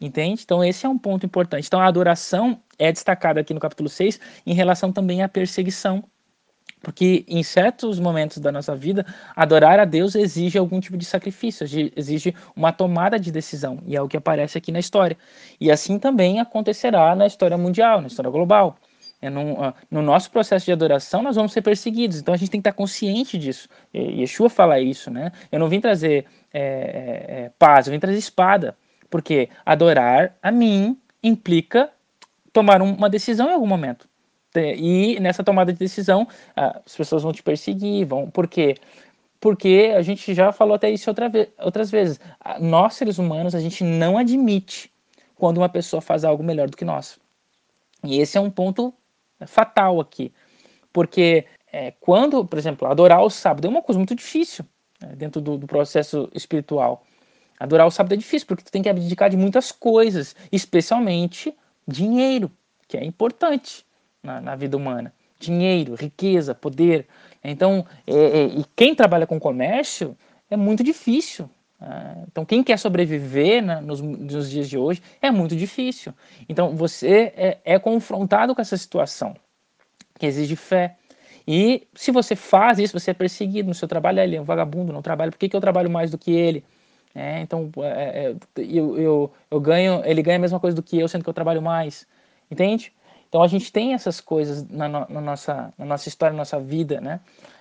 Entende? Então, esse é um ponto importante. Então, a adoração é destacada aqui no capítulo 6 em relação também à perseguição. Porque em certos momentos da nossa vida, adorar a Deus exige algum tipo de sacrifício, exige uma tomada de decisão, e é o que aparece aqui na história. E assim também acontecerá na história mundial, na história global. É no, no, nosso processo de adoração, nós vamos ser perseguidos. Então a gente tem que estar consciente disso. E Yeshua fala isso, né? Eu não vim trazer é, é, é, paz, eu vim trazer espada. Porque adorar a mim implica tomar uma decisão em algum momento. E nessa tomada de decisão, as pessoas vão te perseguir, vão. Por quê? Porque a gente já falou até isso outra vez, outras vezes. Nós, seres humanos, a gente não admite quando uma pessoa faz algo melhor do que nós. E esse é um ponto fatal aqui. Porque é, quando, por exemplo, adorar o sábado é uma coisa muito difícil né, dentro do, do, processo espiritual. Adorar o sábado é difícil porque tu tem que abdicar de muitas coisas, especialmente dinheiro, que é importante na, na vida humana. Dinheiro, riqueza, poder. Então, é, é, e quem trabalha com comércio é muito difícil. Né. Então, quem quer sobreviver né, nos, nos, dias de hoje é muito difícil. Então, você é, é, confrontado com essa situação que exige fé. E se você faz isso, você é perseguido no seu trabalho. Ele é um vagabundo, não trabalha. Por que, que eu trabalho mais do que ele? É, então, é, é, eu, eu, eu ganho, ele ganha a mesma coisa do que eu, sendo que eu trabalho mais. Entende? Então a gente tem essas coisas na, no, na, nossa, na nossa história, na nossa vida, né?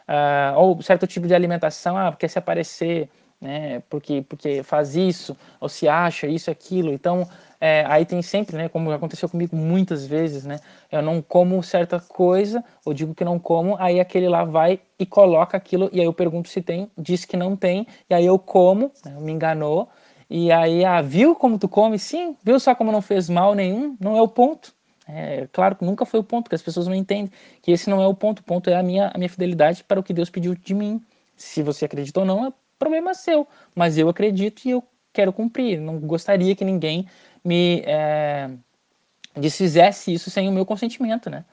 Uh, ou certo tipo de alimentação, ah, quer se aparecer, né? Porque, porque faz isso, ou se acha isso, aquilo. Então, é, aí tem sempre, né? Como aconteceu comigo muitas vezes, né? Eu não como certa coisa, ou digo que não como, aí aquele lá vai e coloca aquilo, e aí eu pergunto se tem, diz que não tem, e aí eu como, né, me enganou, e aí, ah, viu como tu come? Sim, viu só como não fez mal nenhum? Não é o ponto. É, claro que nunca foi o ponto, que as pessoas não entendem que esse não é o ponto. O ponto é a minha, a minha fidelidade para o que Deus pediu de mim. Se você acredita ou não, é problema seu. Mas eu acredito e eu quero cumprir. Não gostaria que ninguém me é, desfizesse isso sem o meu consentimento, né?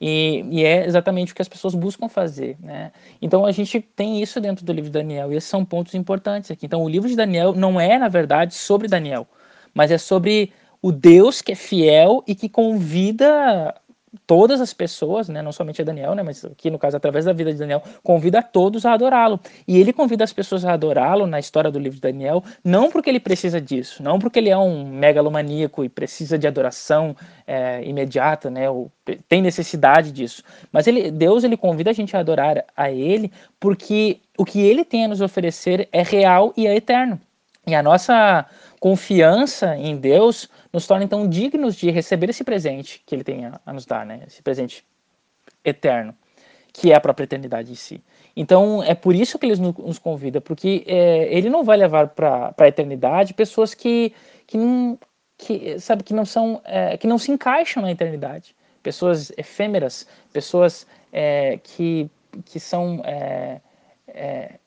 E, e, é exatamente o que as pessoas buscam fazer, né? Então a gente tem isso dentro do livro de Daniel e esses são pontos importantes aqui. Então o livro de Daniel não é na verdade sobre Daniel, mas é sobre o Deus que é fiel e que convida todas as pessoas, né, não somente a Daniel, né, mas aqui no caso através da vida de Daniel, convida a todos a adorá-lo. E ele convida as pessoas a adorá-lo na história do livro de Daniel, não porque ele precisa disso, não porque ele é um megalomaníaco e precisa de adoração é, imediata, né, ou tem necessidade disso, mas ele, Deus ele convida a gente a adorar a ele porque o que ele tem a nos oferecer é real e é eterno. E a nossa confiança em Deus nos torna então dignos de receber esse presente que ele tem a, a nos dar, né? Esse presente eterno, que é a própria eternidade em si. Então é por isso que ele nos convida, porque é, ele não vai levar para a eternidade pessoas que, que não que sabe que não são é, que não se encaixam na eternidade, pessoas efêmeras, pessoas é, que que são é, é,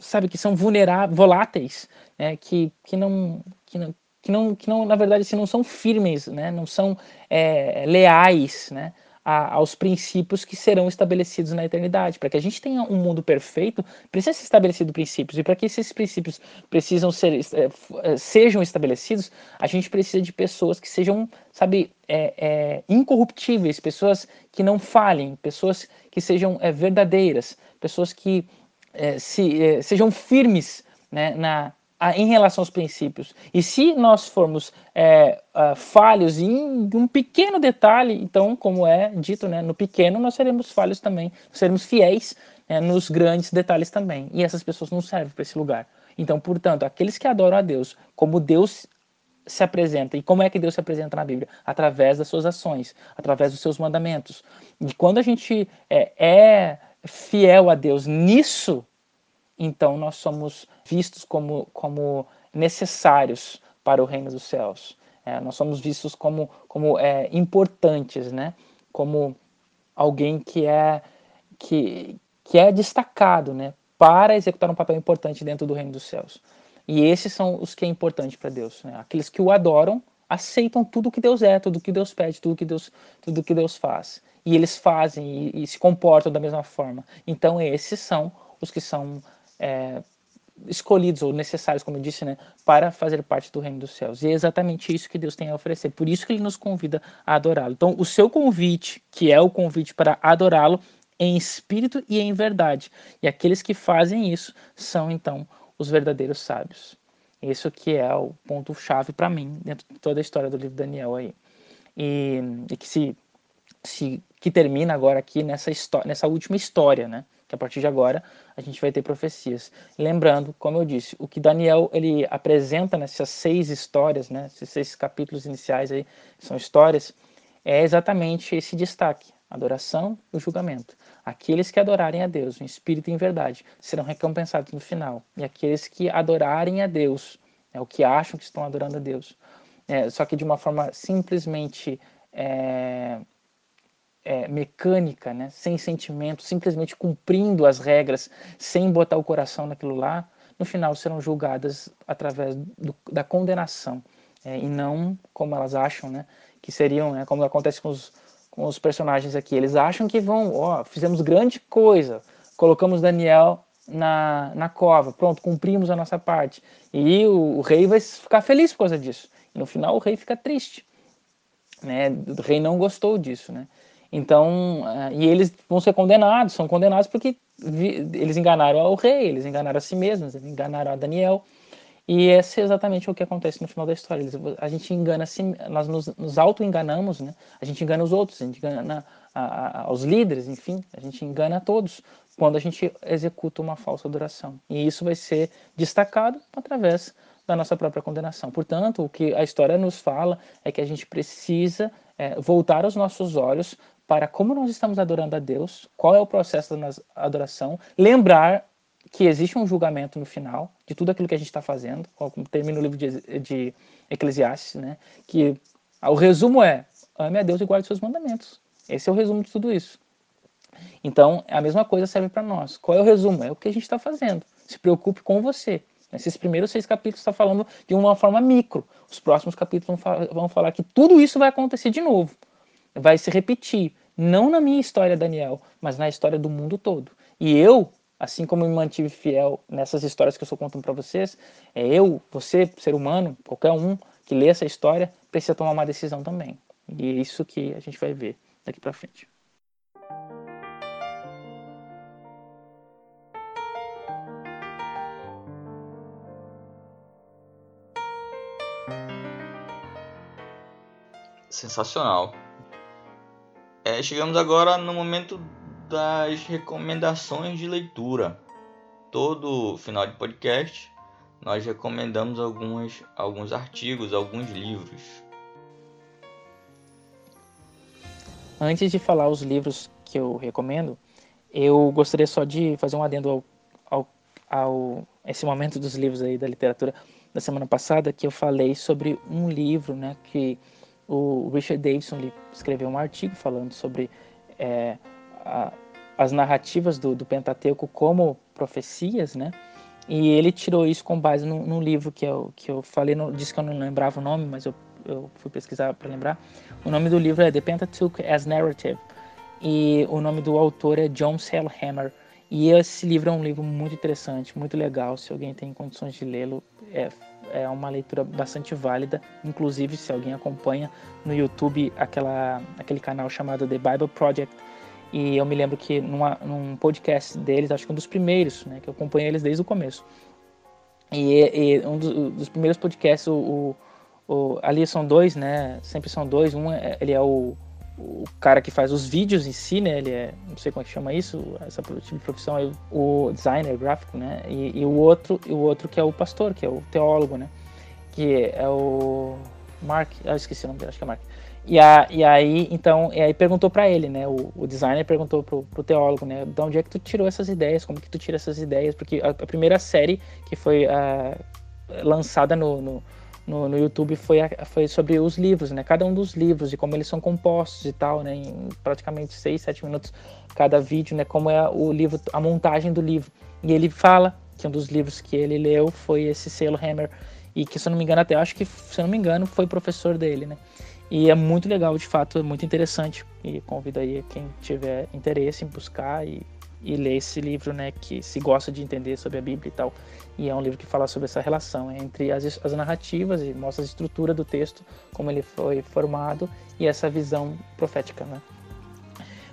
sabe, que são vulneráveis, voláteis, né, que, que, não, que, não, que, não, que não, na verdade, assim, não são firmes, né, não são é, leais, né, a, aos princípios que serão estabelecidos na eternidade. Para que a gente tenha um mundo perfeito, precisa ser estabelecido princípios. E para que esses princípios precisam ser, é, é, sejam estabelecidos, a gente precisa de pessoas que sejam, sabe, é, é, incorruptíveis, pessoas que não falhem, pessoas que sejam é, verdadeiras, pessoas que se, sejam firmes né, na, a, em relação aos princípios. E se nós formos é, uh, falhos em um pequeno detalhe, então, como é dito, né, no pequeno nós seremos falhos também, seremos fiéis né, nos grandes detalhes também. E essas pessoas não servem para esse lugar. Então, portanto, aqueles que adoram a Deus, como Deus se apresenta. E como é que Deus se apresenta na Bíblia? Através das suas ações, através dos seus mandamentos. E quando a gente é, é fiel a Deus nisso, então nós somos vistos como, como necessários para o reino dos céus. É, nós somos vistos como, como é, importantes, né? Como alguém que é que, que é destacado, né? Para executar um papel importante dentro do reino dos céus. E esses são os que é importante para Deus. Né? Aqueles que o adoram aceitam tudo que Deus é, tudo que Deus pede, tudo que Deus, tudo que Deus faz. E eles fazem e, e se comportam da mesma forma. Então esses são os que são é, escolhidos ou necessários, como eu disse, né, para fazer parte do reino dos céus. E é exatamente isso que Deus tem a oferecer. Por isso que ele nos convida a adorá-lo. Então, o seu convite, que é o convite para adorá-lo em espírito e em verdade. E aqueles que fazem isso são então os verdadeiros sábios. Isso que é o ponto chave para mim dentro de toda a história do livro Daniel aí. E, e que se, se que termina agora aqui nessa história, nessa última história, né? Que a partir de agora a gente vai ter profecias. Lembrando, como eu disse, o que Daniel ele apresenta nessas seis histórias, né, esses seis capítulos iniciais aí, são histórias, é exatamente esse destaque, adoração e o julgamento. Aqueles que adorarem a Deus em espírito e em verdade serão recompensados no final. E aqueles que adorarem a Deus, é o que acham que estão adorando a Deus, é, só que de uma forma simplesmente é, é, mecânica, né, sem sentimento, simplesmente cumprindo as regras, sem botar o coração naquilo lá, no final serão julgadas através do, da condenação é, e não como elas acham, né, que seriam, né, como acontece com os, com os personagens aqui. Eles acham que vão, ó, fizemos grande coisa, colocamos Daniel na, na cova, pronto, cumprimos a nossa parte. E o, o rei vai ficar feliz por causa disso. E no final o rei fica triste. Né? O rei não gostou disso, né? Então, uh, e eles vão ser condenados, são condenados porque eles enganaram o rei, eles enganaram a si mesmos, eles enganaram a Daniel. E esse é exatamente o que acontece no final da história. Eles, a gente engana, assim, nós nos, nos auto-enganamos, né? A gente engana os outros, a gente engana os líderes, enfim, a gente engana a todos quando a gente executa uma falsa adoração. E isso vai ser destacado através da nossa própria condenação. Portanto, o que a história nos fala é que a gente precisa é, voltar os nossos olhos para como nós estamos adorando a Deus, qual é o processo da adoração, lembrar que existe um julgamento no final de tudo aquilo que a gente está fazendo, como termina o livro de, de Eclesiastes, né? que o resumo é ame a Deus e guarde seus mandamentos. Esse é o resumo de tudo isso. Então, a mesma coisa serve para nós. Qual é o resumo? É o que a gente está fazendo. Se preocupe com você. Esses primeiros seis capítulos está falando de uma forma micro. Os próximos capítulos vão falar que tudo isso vai acontecer de novo. Vai se repetir não na minha história, Daniel, mas na história do mundo todo. E eu, assim como me mantive fiel nessas histórias que eu estou contando para vocês, é eu, você, ser humano, qualquer um que lê essa história, precisa tomar uma decisão também. E é isso que a gente vai ver daqui para frente.
Sensacional. Chegamos agora no momento das recomendações de leitura. Todo final de podcast nós recomendamos alguns, alguns artigos, alguns livros.
Antes de falar os livros que eu recomendo, eu gostaria só de fazer um adendo ao, ao, ao esse momento dos livros aí da literatura da semana passada que eu falei sobre um livro, né, que o Richard Davidson escreveu um artigo falando sobre é, a, as narrativas do, do, Pentateuco como profecias, né? E ele tirou isso com base num livro que eu, que eu falei, no, disse que eu não lembrava o nome, mas eu, eu fui pesquisar para lembrar. O nome do livro é The Pentateuch as Narrative e o nome do autor é John Selhammer. E esse livro é um livro muito interessante, muito legal. Se alguém tem condições de lê-lo, é é uma leitura bastante válida. Inclusive, se alguém acompanha no YouTube aquela, aquele canal chamado The Bible Project, e eu me lembro que numa, num podcast deles, acho que um dos primeiros, né, que eu acompanhei eles desde o começo. E, e um dos, dos, primeiros podcasts, o, o, o, ali são dois, né? Sempre são dois. Um, é, ele é o o cara que faz os vídeos em si, né? Ele é, não sei como é que chama isso, essa tipo profissão é o designer gráfico, né? E, e, o outro, o outro que é o pastor, que é o teólogo, né? Que é o Mark, ah, eu esqueci o nome dele, acho que é Mark. E, a, e aí, então, e aí perguntou para ele, né? O, o, designer perguntou pro, pro teólogo, né? De onde é que tu tirou essas ideias? Como que tu tira essas ideias? Porque a, a primeira série que foi uh, lançada no, no, no, no, YouTube foi, a, foi sobre os livros, né? Cada um dos livros e como eles são compostos e tal, né? Em praticamente 6, 7 minutos cada vídeo, né? Como é o livro, a montagem do livro. E ele fala que um dos livros que ele leu foi esse selo Hammer e que, se eu não me engano, até acho que, se eu não me engano, foi professor dele, né? E é muito legal, de fato, é muito interessante. E convido aí quem tiver interesse em buscar e, e ler esse livro, né? Que se gosta de entender sobre a Bíblia e tal. E é um livro que fala sobre essa relação entre as, as narrativas e mostra a estrutura do texto, como ele foi formado e essa visão profética, né?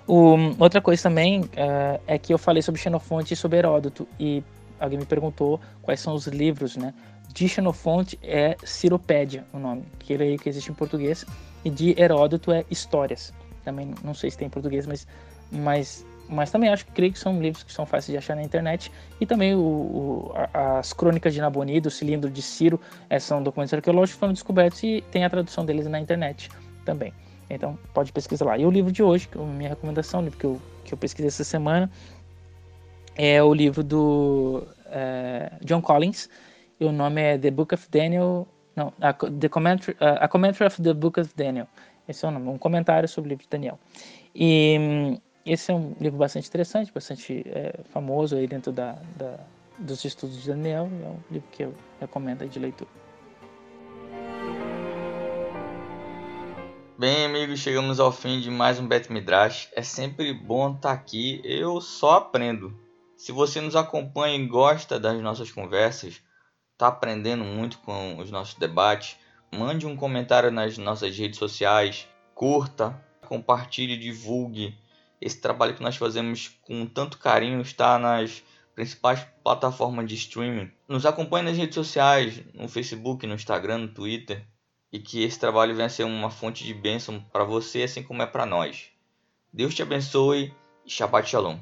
O, outra coisa também uh, é que eu falei sobre Xenofonte e sobre Heródoto. E alguém me perguntou quais são os livros, né? De Xenofonte é Ciropédia, o nome, que ele aí que existe em português, e de Heródoto é Histórias. Também não sei se tem em português, mas, mas, mas também acho que creio que são livros que são fáceis de achar na internet. E também o, o, as Crônicas de Nabonido, o Cilindro de Ciro, é, são documentos arqueológicos que foram descobertos e tem a tradução deles na internet também. Então pode pesquisar lá. E o livro de hoje, é minha recomendação, o livro que eu, que eu pesquisei essa semana, é o livro do é, John Collins, e o nome é The Book of Daniel. Não, a, the commentary, a Commentary of the Book of Daniel. Esse é o nome, um comentário sobre o livro de Daniel. E um, esse é um livro bastante interessante, bastante é, famoso aí dentro da, da, dos estudos de Daniel. É um livro que eu recomendo de leitura.
Bem, amigos, chegamos ao fim de mais um Bet Midrash. É sempre bom estar aqui. Eu só aprendo. Se você nos acompanha e gosta das nossas conversas, está aprendendo muito com os nossos debates, mande um comentário nas nossas redes sociais, curta, compartilhe, divulgue. Esse trabalho que nós fazemos com tanto carinho está nas principais plataformas de streaming. Nos acompanhe nas redes sociais, no Facebook, no Instagram, no Twitter, e que esse trabalho venha ser uma fonte de bênção para você, assim como é para nós. Deus te abençoe e Shabbat Shalom.